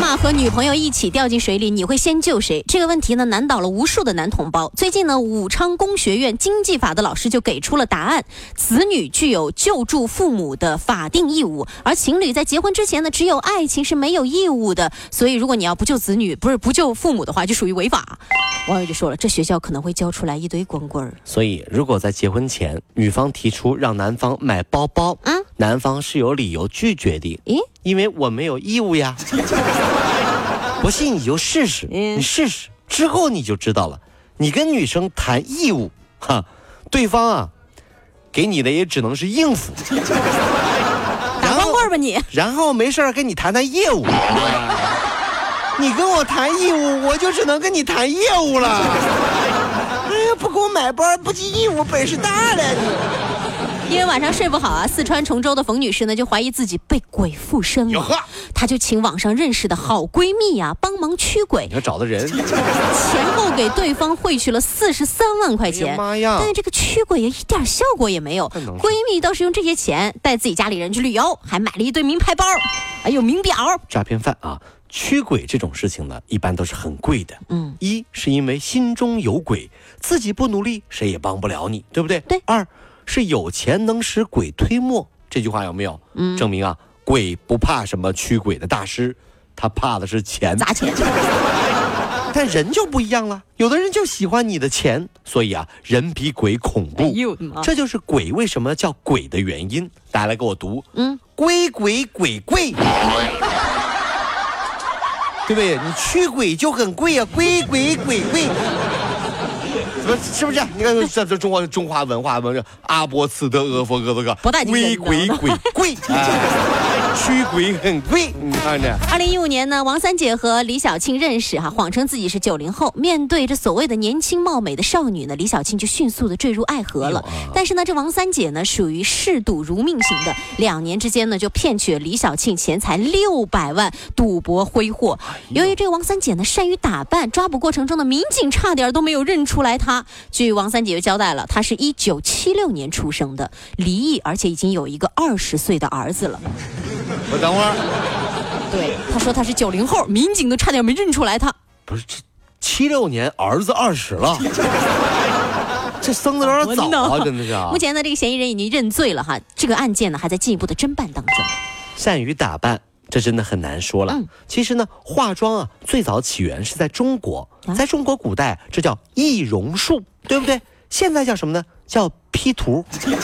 妈妈和女朋友一起掉进水里，你会先救谁？这个问题呢，难倒了无数的男同胞。最近呢，武昌工学院经济法的老师就给出了答案：子女具有救助父母的法定义务，而情侣在结婚之前呢，只有爱情是没有义务的。所以，如果你要不救子女，不是不救父母的话，就属于违法。网友就说了，这学校可能会教出来一堆光棍儿。所以，如果在结婚前，女方提出让男方买包包，嗯男方是有理由拒绝的，咦，因为我没有义务呀。不信你就试试，嗯你试试之后你就知道了。你跟女生谈义务，哈，对方啊，给你的也只能是应付，打光棍儿吧你！然后没事儿跟你谈谈业务。你跟我谈义务，我就只能跟你谈业务了。哎呀，不给我买包，不尽义务，本事大了你。因为晚上睡不好啊，四川崇州的冯女士呢就怀疑自己被鬼附身了她就请网上认识的好闺蜜呀、帮忙驱鬼你，要找的人，前后给对方汇去了四十三万块哎呀钱。妈呀但！是这个驱鬼也一点效果也没有。闺蜜倒是用这些钱带自己家里人去旅游，还买了一堆名牌包，还有名表。诈骗犯啊，驱鬼这种事情呢，一般都是很贵的。嗯，一是因为心中有鬼，自己不努力，谁也帮不了你，对不对？对二是有钱能使鬼推磨，这句话有没有？嗯证明啊，鬼不怕什么驱鬼的大师，他怕的是钱。砸钱。但人就不一样了，有的人就喜欢你的钱，所以啊，人比鬼恐怖。这就是鬼为什么叫鬼的原因。大家来给我读，嗯，鬼鬼鬼贵，对不对？你驱鬼就很贵啊、鬼鬼鬼贵。是不是？你看这这中国中华文化文阿波茨德阿佛哥这个不带鬼鬼鬼贵，哎，驱鬼很贵，你看着。二零一五年呢，王三姐和李小庆认识哈，谎称自己是九零后。面对这所谓的年轻貌美的少女呢，李小庆就迅速的坠入爱河了。但是呢，这王三姐呢属于嗜赌如命型的，两年之间呢就骗取了李小庆钱财六百万，赌博挥霍。由于这个王三姐呢善于打扮，抓捕过程中的民警差点都没有认出来她。据王三姐就交代了，她是一九七六年出生的，离异，而且已经有一个二十岁的儿子了。我等会儿，对，她说她是九零后，民警都差点没认出来她。不是这七六年儿子二十了，这生的有点早啊，真的是啊目。前呢，这个嫌疑人已经认罪了哈，这个案件呢还在进一步的侦办当中。善于打扮，这真的很难说了。嗯其实呢，化妆啊，最早起源是在中国，啊在中国古代这叫易容术，对不对？现在叫什么呢？叫 P 图。改了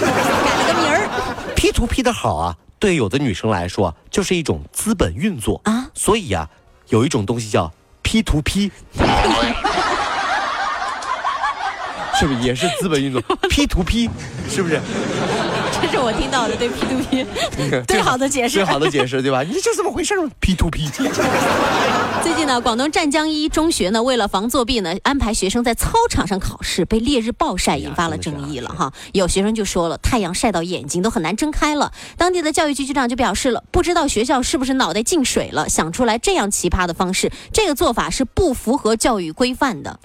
个名儿 P 图 P 的好啊，对有的女生来说啊，就是一种资本运作啊。所以啊，有一种东西叫 P 图 P。是不是也是资本运作？P 图 P，是不是？这是我听到的对 P to P 最好的解释最。好的解释，对吧？你就这么回事儿 P to P。最近呢，广东湛江一中学呢，为了防作弊呢，安排学生在操场上考试，被烈日暴晒引发了争议了哈。有学生就说了，太阳晒到眼睛都很难睁开了。当地的教育局局长就表示了，不知道学校是不是脑袋进水了，想出来这样奇葩的方式，这个做法是不符合教育规范的。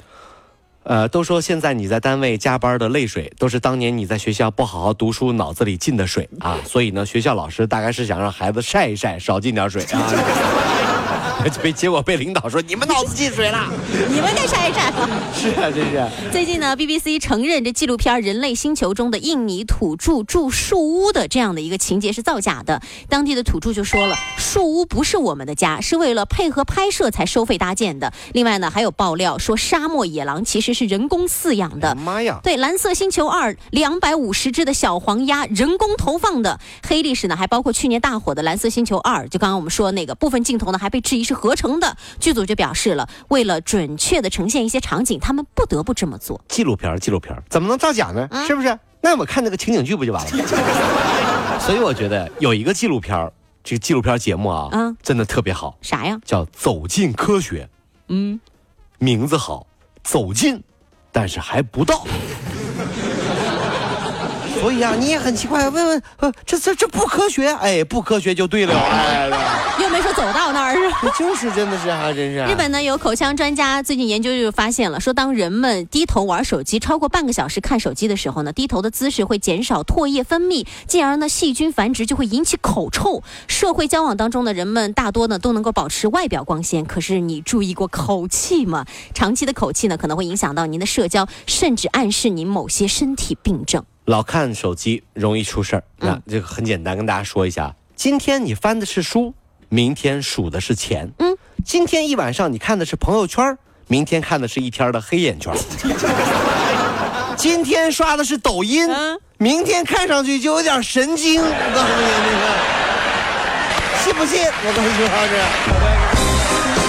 呃，都说现在你在单位加班的泪水，都是当年你在学校不好好读书脑子里进的水啊。所以呢，学校老师大概是想让孩子晒一晒，少进点水啊。被结果被领导说你们脑子进水了。你们该晒一晒。是啊，真是。最近呢，BBC 承认这纪录片《人类星球》中的印尼土著住树屋的这样的一个情节是造假的。当地的土著就说了，树屋不是我们的家，是为了配合拍摄才收费搭建的。另外呢，还有爆料说沙漠野狼其实是人工饲养的。妈呀！对，《蓝色星球二》两百五十只的小黄鸭人工投放的黑历史呢，还包括去年大火的《蓝色星球二》，就刚刚我们说那个部分镜头呢，还被质疑是合成的。剧组就表示了，为了准确的呈现一些场景，他们不得不这么做。纪录片儿，纪录片儿怎么能造假呢？啊是不是？那我们看那个情景剧不就完了吗？所以我觉得有一个纪录片儿，这个纪录片儿节目啊，啊真的特别好，啥呀？叫《走进科学》，嗯，名字好，走进，但是还不到。所以啊，你也很奇怪，问问，呃，这这这不科学，哎，不科学就对了，哎，又没说走到那儿是吧？就是真的是啊，真是。日本呢有口腔专家最近研究就发现了，说当人们低头玩手机超过半个小时看手机的时候呢，低头的姿势会减少唾液分泌，进而呢细菌繁殖就会引起口臭。社会交往当中的，人们大多呢都能够保持外表光鲜，可是你注意过口气吗？长期的口气呢可能会影响到您的社交，甚至暗示您某些身体病症。老看手机容易出事儿，那这个很简单，跟大家说一下。今天你翻的是书，明天数的是钱。嗯，今天一晚上你看的是朋友圈，明天看的是一天的黑眼圈。今天刷的是抖音，明天看上去就有点神经。我告诉你，信不信？我告诉你，这。